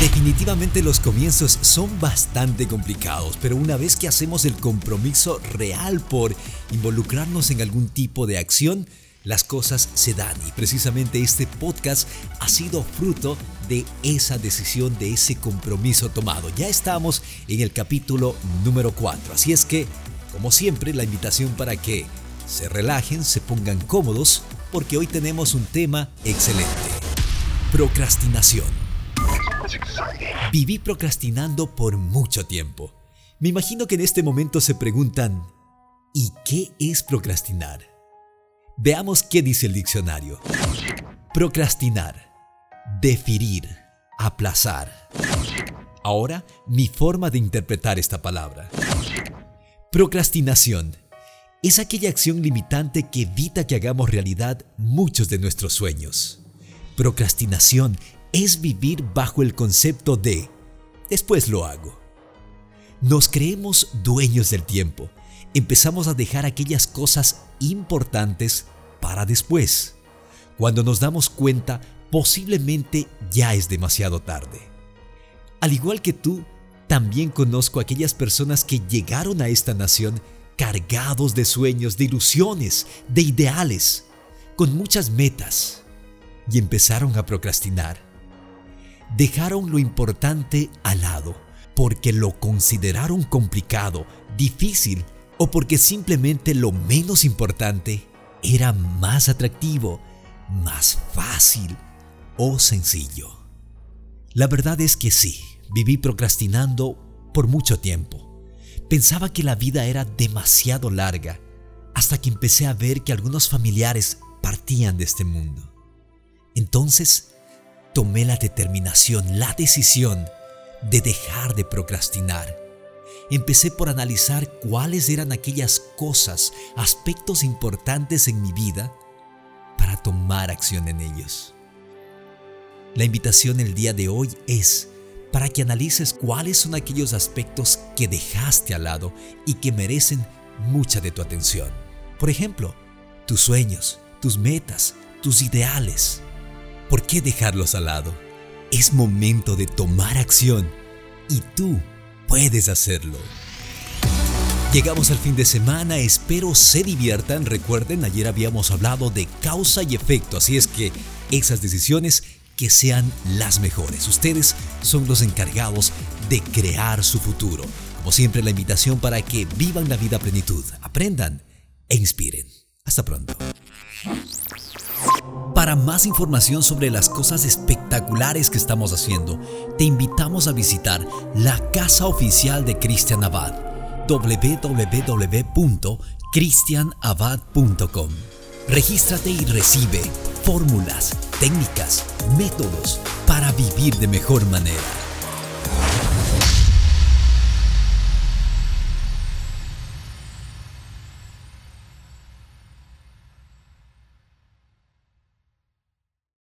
Definitivamente los comienzos son bastante complicados, pero una vez que hacemos el compromiso real por involucrarnos en algún tipo de acción, las cosas se dan y precisamente este podcast ha sido fruto de esa decisión, de ese compromiso tomado. Ya estamos en el capítulo número 4, así es que, como siempre, la invitación para que se relajen, se pongan cómodos, porque hoy tenemos un tema excelente. Procrastinación. Viví procrastinando por mucho tiempo. Me imagino que en este momento se preguntan, ¿y qué es procrastinar? Veamos qué dice el diccionario. Procrastinar, deferir, aplazar. Ahora, mi forma de interpretar esta palabra. Procrastinación es aquella acción limitante que evita que hagamos realidad muchos de nuestros sueños. Procrastinación es vivir bajo el concepto de después lo hago. Nos creemos dueños del tiempo. Empezamos a dejar aquellas cosas importantes para después. Cuando nos damos cuenta, posiblemente ya es demasiado tarde. Al igual que tú, también conozco a aquellas personas que llegaron a esta nación cargados de sueños, de ilusiones, de ideales, con muchas metas, y empezaron a procrastinar dejaron lo importante al lado porque lo consideraron complicado, difícil o porque simplemente lo menos importante era más atractivo, más fácil o sencillo. La verdad es que sí, viví procrastinando por mucho tiempo. Pensaba que la vida era demasiado larga hasta que empecé a ver que algunos familiares partían de este mundo. Entonces tomé la determinación, la decisión de dejar de procrastinar. Empecé por analizar cuáles eran aquellas cosas, aspectos importantes en mi vida para tomar acción en ellos. La invitación el día de hoy es para que analices cuáles son aquellos aspectos que dejaste al lado y que merecen mucha de tu atención. Por ejemplo, tus sueños, tus metas, tus ideales. ¿Por qué dejarlos al lado? Es momento de tomar acción y tú puedes hacerlo. Llegamos al fin de semana, espero se diviertan. Recuerden, ayer habíamos hablado de causa y efecto, así es que esas decisiones que sean las mejores. Ustedes son los encargados de crear su futuro. Como siempre, la invitación para que vivan la vida a plenitud, aprendan e inspiren. Hasta pronto. Para más información sobre las cosas espectaculares que estamos haciendo, te invitamos a visitar la casa oficial de Cristian Abad, www.cristianabad.com. Regístrate y recibe fórmulas, técnicas, métodos para vivir de mejor manera.